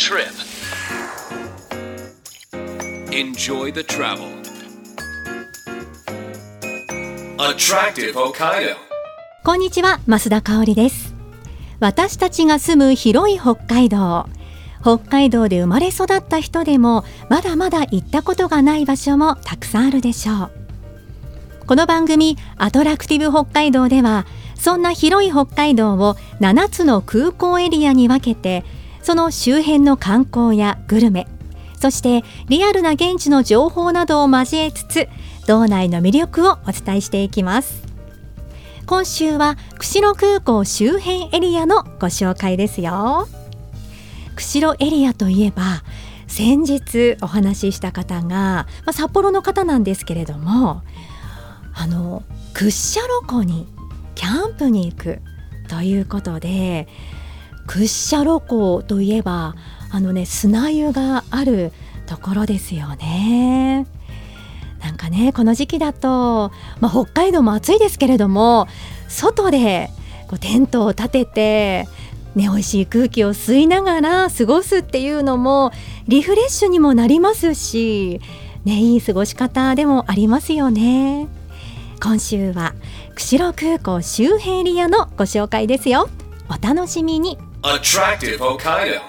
trip. Enjoy the travel. Attractive Hokkaido. こんにちは増田香織です私たちが住む広い北海道北海道で生まれ育った人でもまだまだ行ったことがない場所もたくさんあるでしょうこの番組アトラクティブ北海道ではそんな広い北海道を7つの空港エリアに分けてその周辺の観光やグルメそしてリアルな現地の情報などを交えつつ道内の魅力をお伝えしていきます。今週は釧路空港周辺エリアのご紹介ですよ。釧路エリアといえば先日お話しした方が、まあ、札幌の方なんですけれどもあの屈斜路湖にキャンプに行くということで屈斜路湖といえばあのね砂湯があるところですよね。なんかねこの時期だと、まあ、北海道も暑いですけれども外でこうテントを立てて、ね、美味しい空気を吸いながら過ごすっていうのもリフレッシュにもなりますし、ね、いい過ごし方でもありますよね。今週は釧路空港周辺エリアのご紹介ですよ。お楽しみに Attractive Hokkaido.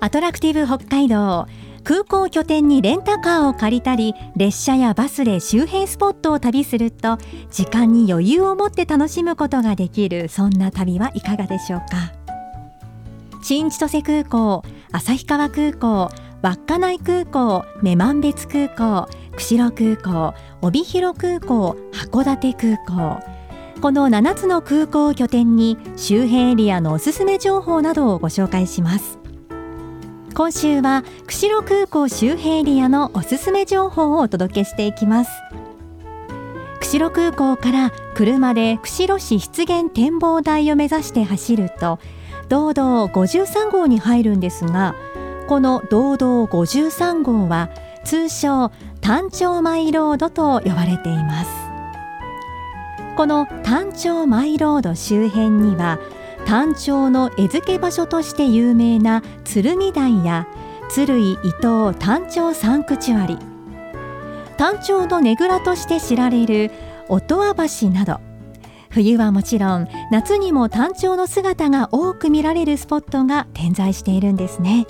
アトラクティブ北海道空港を拠点にレンタカーを借りたり列車やバスで周辺スポットを旅すると時間に余裕を持って楽しむことができる。そんな旅はいかがでしょうか？新千歳空港旭川空港稚内空港女満別空港釧路空港帯広空港函館空港。この7つの空港を拠点に周辺エリアのおすすめ情報などをご紹介します。今週は釧路空港周辺エリアのおすすめ情報をお届けしていきます。釧路空港から車で釧路市湿原展望台を目指して走ると道道53号に入るんですがこの道道53号は通称単調マイロードと呼ばれています。この単調マイロード周辺には単調の餌付け場所として有名な鶴見台や鶴井伊東単調サンクチュアリ単調のねぐらとして知られる音羽橋など。冬はもちろん夏にも単調の姿が多く見られるスポットが点在しているんですね。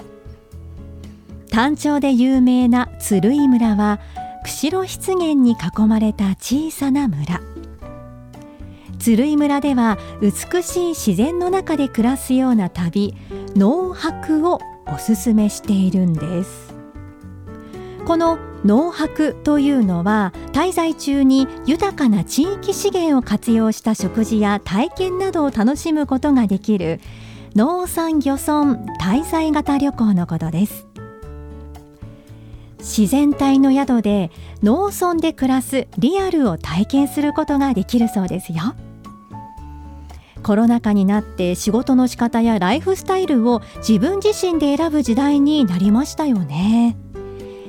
単調で有名な鶴居村は釧路湿原に囲まれた小さな村。鶴居村では美しい自然の中で暮らすような旅農泊をおすすめしているんです。この農泊というのは滞在中に豊かな地域資源を活用した食事や体験などを楽しむことができる農産漁村滞在型旅行のことです。自然体の宿で農村で暮らすリアルを体験することができるそうですよ。コロナ禍になって仕事の仕方やライフスタイルを自分自身で選ぶ時代になりましたよね。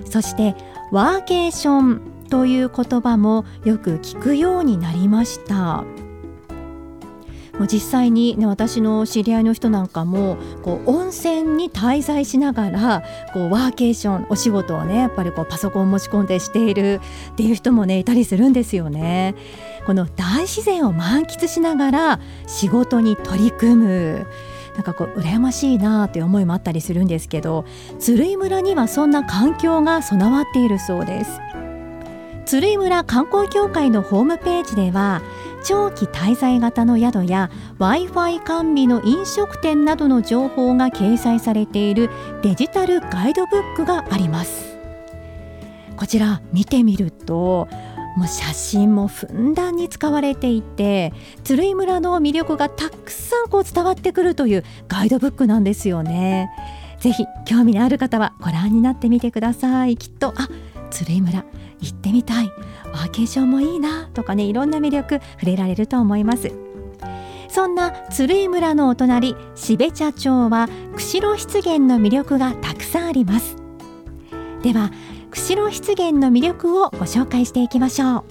そしてワーケーションという言葉もよく聞くようになりました。もう実際に、ね、私の知り合いの人なんかもこう温泉に滞在しながらこうワーケーションお仕事をねやっぱりこうパソコンを持ち込んでしているっていう人もねいたりするんですよね。この大自然を満喫しながら仕事に取り組むなんかこう羨ましいなという思いもあったりするんですけど鶴居村にはそんな環境が備わっているそうです鶴居村観光協会のホームページでは長期滞在型の宿や w i f i 完備の飲食店などの情報が掲載されているデジタルガイドブックがあります。こちら見てみるともう写真もふんだんに使われていて鶴居村の魅力がたくさんこう伝わってくるというガイドブックなんですよね。ぜひ興味のある方はご覧になってみてください。きっとあ鶴居村行ってみたい。ワーケーションもいいな。とかねいろんな魅力触れられると思います。そんな鶴居村のお隣標茶町は釧路湿原の魅力がたくさんあります。では釧路湿原の魅力をご紹介していきましょう。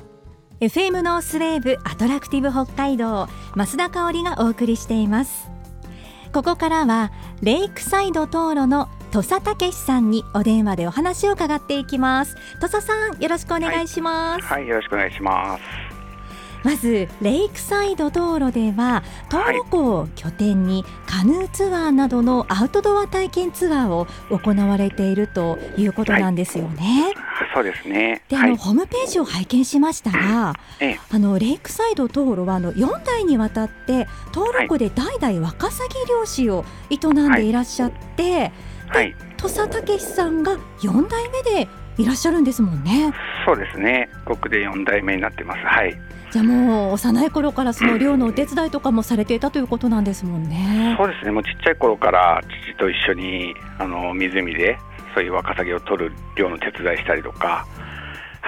FM ノースウェーブアトラクティブ北海道増田香織がお送りしています。ここからはレイクサイド塘路の土佐武さんにお電話でお話を伺っていきます。土佐さんよろしくお願いします、はい、はい、よろしくお願いします。まずレイクサイド道路では登録湖を拠点にカヌーツアーなどのアウトドア体験ツアーを行われているということなんですよね。はい、そうですね。で、あの、ホームページを拝見しましたが、ええ、あのレイクサイド道路はあの4代にわたって登録湖で代々ワカサギ漁師を営んでいらっしゃって、はい、土佐武さんが4代目でいらっしゃるんですもんね。そうですね。僕で4代目になってます。はい。じゃあもう幼い頃からその漁のお手伝いとかもされていたということなんですもんね。そうですね。もうちっちゃい頃から父と一緒にあの湖でそういうワカサギを取る漁の手伝いしたりとか。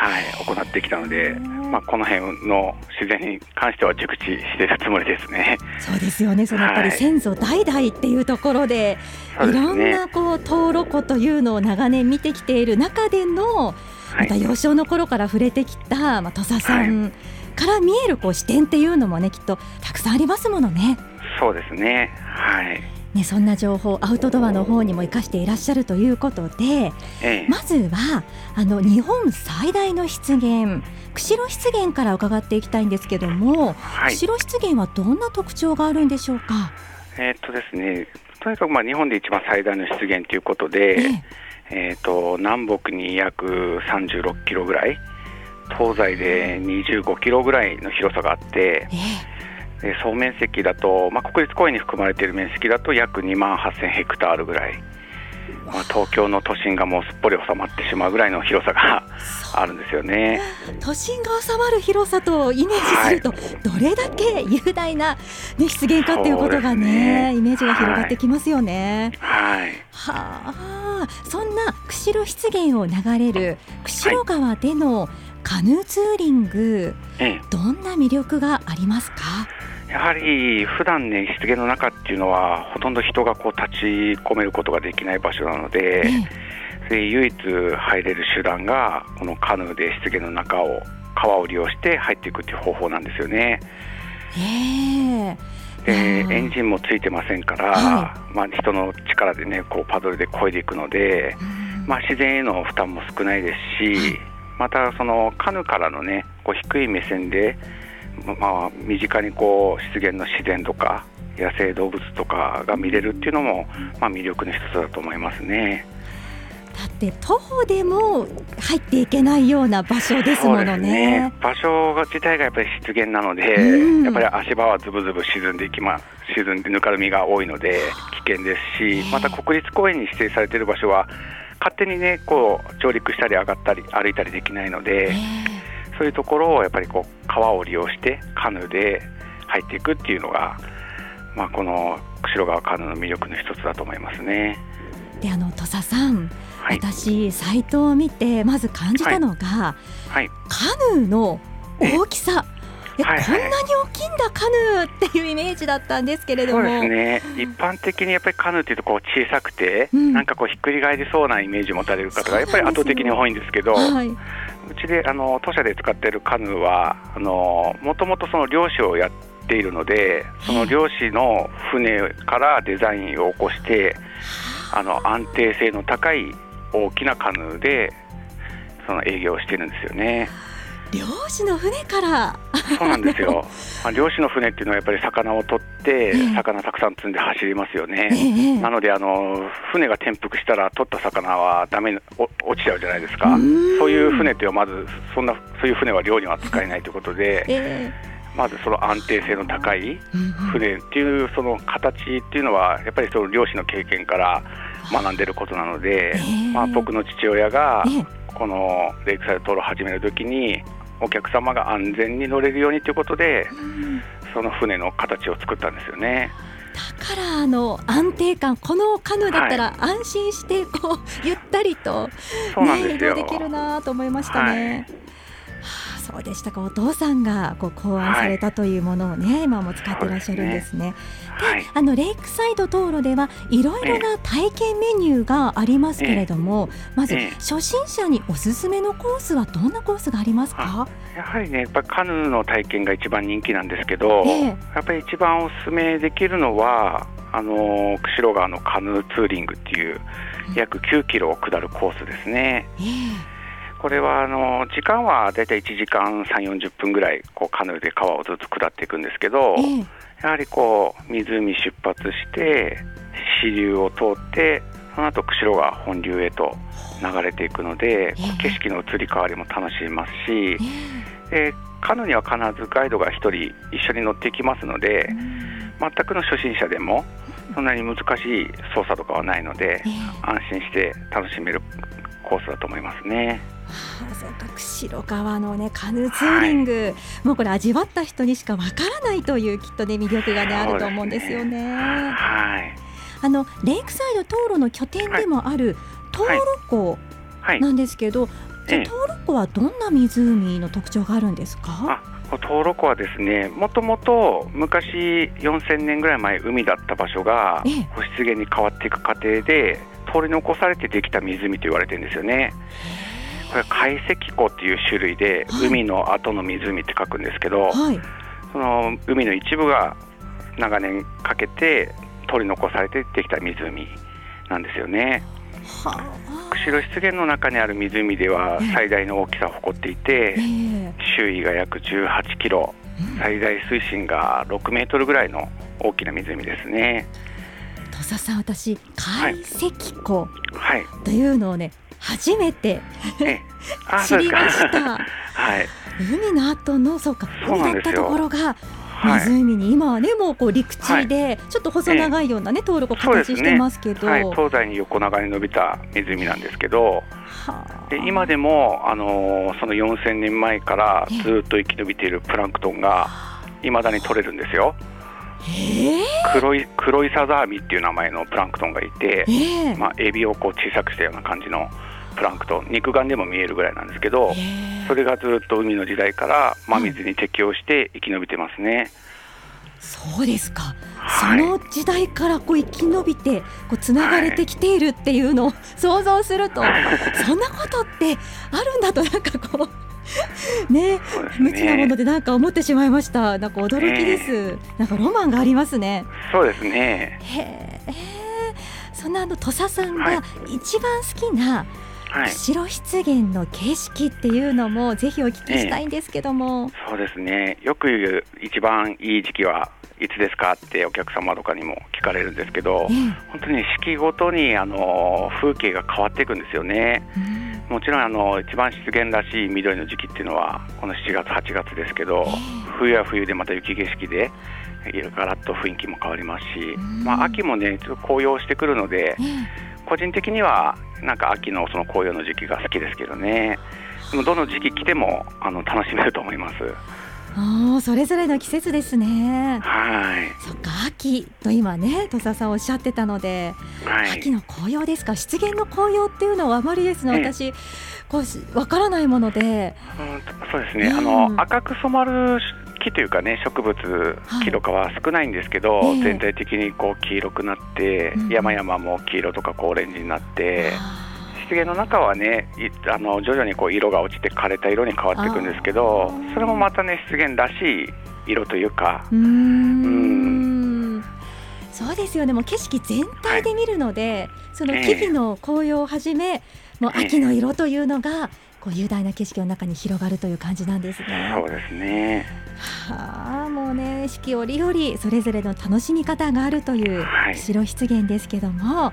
はい、行ってきたので、まあ、この辺の自然に関しては熟知しているつもりですね。そうですよね、そのやっぱり先祖代々っていうところで、はい、いろんなこう登録湖というのを長年見てきている中での、また幼少の頃から触れてきた、まあ、土佐さん。はい。から見えるこう視点っていうのもねきっとたくさんありますものね。そうですね。はいね、そんな情報アウトドアの方にも生かしていらっしゃるということで、ええ、まずはあの日本最大の湿原釧路湿原から伺っていきたいんですけども、はい、釧路湿原はどんな特徴があるんでしょうか？えー、っとですねとにかくまあ日本で一番最大の湿原ということで、ええ。ー、と南北に約36キロぐらい東西で25キロぐらいの広さがあって、えー、総面積だと、まあ、国立公園に含まれている面積だと約2万8000ヘクタールぐらい、まあ、東京の都心がもうすっぽり収まってしまうぐらいの広さがあるんですよね。都心が収まる広さとイメージすると、はい、どれだけ雄大な、ね、出現かっていうことがね、ね、イメージが広がってきますよね。はい、はあ。そんな釧路湿原を流れる釧路川での、はいカヌーツーリング、ええ、どんな魅力がありますか？やはり普段ね湿原の中っていうのはほとんど人がこう立ち込めることができない場所なので、ええ、唯一入れる手段がこのカヌーで湿原の中を川を利用して入っていくっていう方法なんですよね。えでエンジンもついてませんから、はい、まあ、人の力でねこうパドルで漕いでいくので、まあ、自然への負担も少ないですし、またそのカヌーからのねこう低い目線で、まあ、身近にこう湿原の自然とか野生動物とかが見れるっていうのも、まあ、魅力の一つだと思いますね。だって徒歩でも入っていけないような場所ですものね。ね場所が自体がやっぱり湿原なので、うん、やっぱり足場はずぶずぶ沈んでいきま沈んでぬかるみが多いので危険ですし、また国立公園に指定されている場所は勝手にねこう上陸したり上がったり歩いたりできないので、そういうところをやっぱりこう川を利用してカヌーで入っていくっていうのが、まあ、この釧路川カヌーの魅力の一つだと思いますね。であの土佐さん、はい、私サイトを見てまず感じたのが、はい。はい、カヌーの大きさ。はいはい、こんなに大きいんだカヌーっていうイメージだったんですけれども。そうですね。一般的にやっぱりカヌーっていうとこう小さくて、うん、なんかこうひっくり返りそうなイメージを持たれる方がやっぱり圧倒的に多いんですけど、はい、うちであの当社で使っているカヌーはあのもともとその漁師をやっているのでその漁師の船からデザインを起こしてあの安定性の高い大きなカヌーでその営業をしてるんですよね。漁師の船から。そうなんですよ、まあ、漁師の船っていうのはやっぱり魚を取って、魚たくさん積んで走りますよね、えー、なのであの船が転覆したら取った魚はダメ落ちちゃうじゃないですか。そういう船っていうのはまずそんなそういう船は漁には使えないということで、えー、まずその安定性の高い船っていうその形っていうのはやっぱりその漁師の経験から学んでることなので、えー、まあ、僕の父親がこのレイクサイドトールを始めるときにお客様が安全に乗れるようにということで、うん、その船の形を作ったんですよね。だからあの安定感このカヌーだったら安心してこう、ゆったりと、ね、移動できるなと思いましたね。はいそうでしたか。お父さんがこう考案されたというものをね、はい、今も使ってらっしゃるんですね。で、はい、あのレイクサイド道路ではいろいろな体験メニューがありますけれども、まず初心者におすすめのコースはどんなコースがありますか？やはりねやっぱカヌーの体験が一番人気なんですけど、やっぱり一番おすすめできるのはあの釧路川のカヌーツーリングっていう約9キロを下るコースですね。えこれはあの時間はだいたい1時間3、40分ぐらいこうカヌーで川をずっと下っていくんですけど、ええ。やはりこう湖出発して支流を通ってその後釧路川本流へと流れていくので、ええ。景色の移り変わりも楽しめますしえ、でカヌーには必ずガイドが1人一緒に乗っていきますのでえうん。全くの初心者でもそんなに難しい操作とかはないのでええ。安心して楽しめるコースだと思いますね。ああそうか釧路川のねカヌーツーリング、もうこれ味わった人にしかわからないというきっとね魅力がねあると思うんですよね。はい、あのレイクサイド灯路の拠点でもある灯はい。籠湖はいなんですけど、じゃ灯籠湖はどんな湖の特徴があるんですか？あ登録はですねもともと昔4000年ぐらい前海だった場所がええ。保湿源に変わっていく過程で通り残されてできた湖と言われてるんですよね。これは海石湖っていう種類で、はい海の後の湖って書くんですけど、はい。その海の一部が長年かけて通り残されてできた湖なんですよね。はあ。釧路湿原の中にある湖ではええ最大の大きさを誇っていて、ええ周囲が約18キロ、うん最大水深が6メートルぐらいの大きな湖ですね。土佐さん私海石湖はい。というのをね初めて知。りました。はい。海の後のそうか海だったところがはい。湖に、今はねもうこう陸地でちょっと細長いようなね登録を形してますけど、はい、東西に横長に伸びた湖なんですけど、はあで今でも、あのーその4000年前からずっと生き延びているプランクトンがいまだに取れるんですよ。ええ黒い黒いサザーミっていう名前のプランクトンがいて、ええまあ、エビをこう小さくしたような感じのプランクトン肉眼でも見えるぐらいなんですけど、ええ。それがずっと海の時代から真水に適応して生き延びてますね。そうですか、はい。その時代からこう生き延びてこうつながれてきているっていうのを想像すると、そんなことってあるんだとなんかこう ねそうです無知なものね。でなんか思ってしまいました。なんか驚きです、なんかロマンがありますね。そうですね。へえ。そんなあの土佐さんはい。が一番好きなはい。釧路湿原の景色っていうのもぜひお聞きしたいんですけども、そうですね。よく言う一番いい時期はいつですかってお客様とかにも聞かれるんですけどえ、え本当に四季ごとにあの風景が変わっていくんですよね。うんもちろんあの一番湿原らしい緑の時期っていうのはこの7月8月ですけどええ、冬は冬でまた雪景色で。ガラッと雰囲気も変わりますしうん、まあ、秋もね、ちょっと紅葉してくるので、ええ個人的にはなんか秋のその紅葉の時期が好きですけどね、でもどの時期来てもあの楽しめると思います。ああそれぞれの季節ですね。はい、そっか秋と今ね土佐さんおっしゃってたので、はい、秋の紅葉ですか？湿原の紅葉っていうのはあまりですね。ええ。私こうしわからないもので。うんそうですね、うんあの赤く染まる木というかね植物はい。木とかは少ないんですけど、ええ。全体的にこう黄色くなって、うん山々も黄色とかこうオレンジになって、あ湿原の中はねいあの徐々にこう色が落ちて枯れた色に変わっていくんですけどそれもまたね湿原らしい色というかーうーん。そうですよね。もう景色全体で見るので、その木々の紅葉をはじめ、もう秋の色というのが、こう雄大な景色の中に広がるという感じなんですね。そうですね。はあもうね四季折々それぞれの楽しみ方があるというはい釧路湿原ですけども、は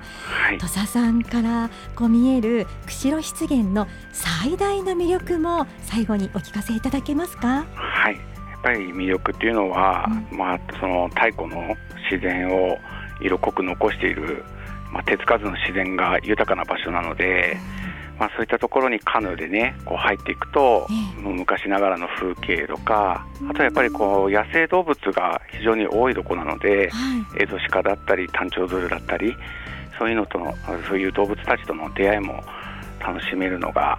い土佐さんからこう見える釧路湿原の最大の魅力も最後にお聞かせいただけますか？はい、やっぱり魅力っていうのは、まあ、その太古の自然を色濃く残している、まあ、手つかずの自然が豊かな場所なので、まあ、そういったところにカヌーでねこう入っていくと、昔ながらの風景とかあとやっぱりこう野生動物が非常に多いところなのではい。エゾシカだったりタンチョウズルだったりそういうのとのそういう動物たちとの出会いも楽しめるのが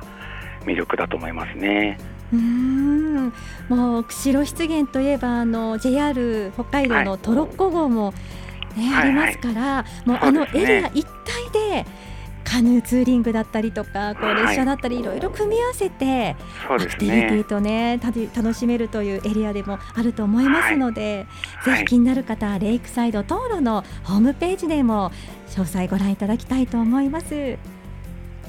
魅力だと思いますね。うーん。もう釧路湿原といえばあの JR 北海道のトロッコ号も、ねはい。ありますから、もうあのそうですね。エリア一帯でカヌーツーリングだったりとかこう列車だったりいろいろ組み合わせて、そうですアクティビティね。とね楽しめるというエリアでもあると思いますので、はいぜひ気になる方はレイクサイド道路のホームページでも詳細ご覧いただきたいと思います。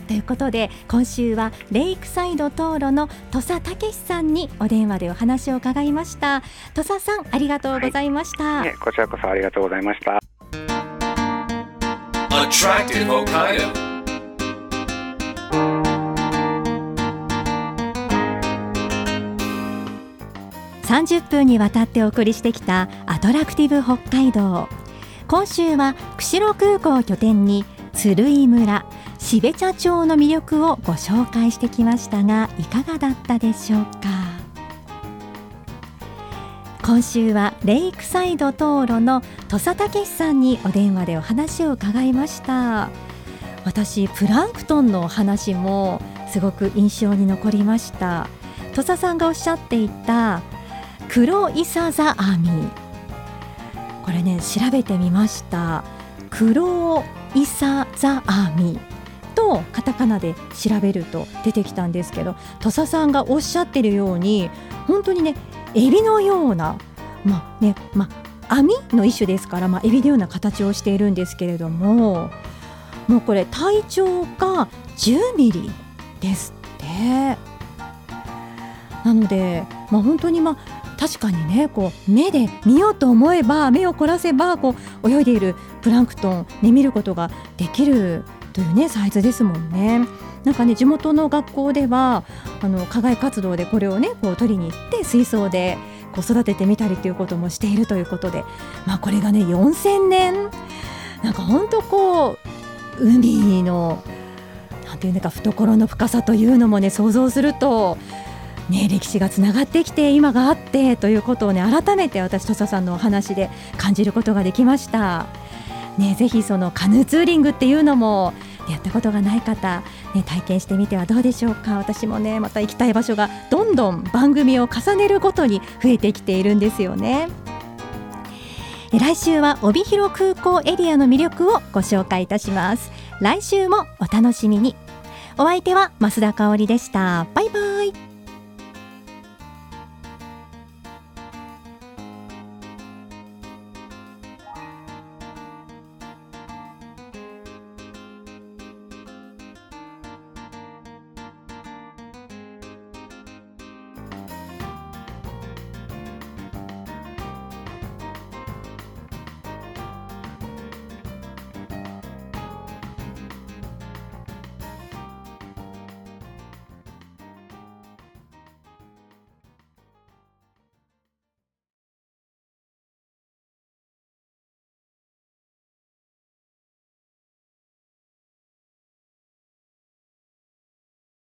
ということで今週はレイクサイド道路の土佐武さんにお電話でお話を伺いました土佐さんありがとうございました、ねこちらこそありがとうございました。30分にわたってお送りしてきたアトラクティブ北海道。今週は釧路空港を拠点に鶴居村標茶町の魅力をご紹介してきましたがいかがだったでしょうか？今週はレイクサイド道路の土佐武さんにお電話でお話を伺いました。私プランクトンのお話もすごく印象に残りました。土佐さんがおっしゃっていた黒イサザアミこれね調べてみました。黒イサザアミとカタカナで調べると出てきたんですけど土佐さんがおっしゃってるように本当にねエビのようなまあねまあ網の一種ですから、まあ、エビのような形をしているんですけれどももうこれ体長が10ミリですって。なので、まあ、本当にまあ確かにねこう目で見ようと思えば目を凝らせばこう泳いでいるプランクトン、ね、見ることができるというねサイズですもんね。なんかね地元の学校ではあの課外活動でこれをねこう取りに行って水槽でこう育ててみたりということもしているということで、まあ、これがね4000年なんか本当こう海のなんていうのか懐の深さというのもね想像するとね、歴史がつながってきて今があってということをね改めて私土佐さんのお話で感じることができました。ね、ぜひそのカヌーツーリングっていうのもやったことがない方、ね、体験してみてはどうでしょうか。私もねまた行きたい場所がどんどん番組を重ねるごとに増えてきているんですよね。来週は帯広空港エリアの魅力をご紹介いたします。来週もお楽しみに。お相手は増田香織でした。バイバイ。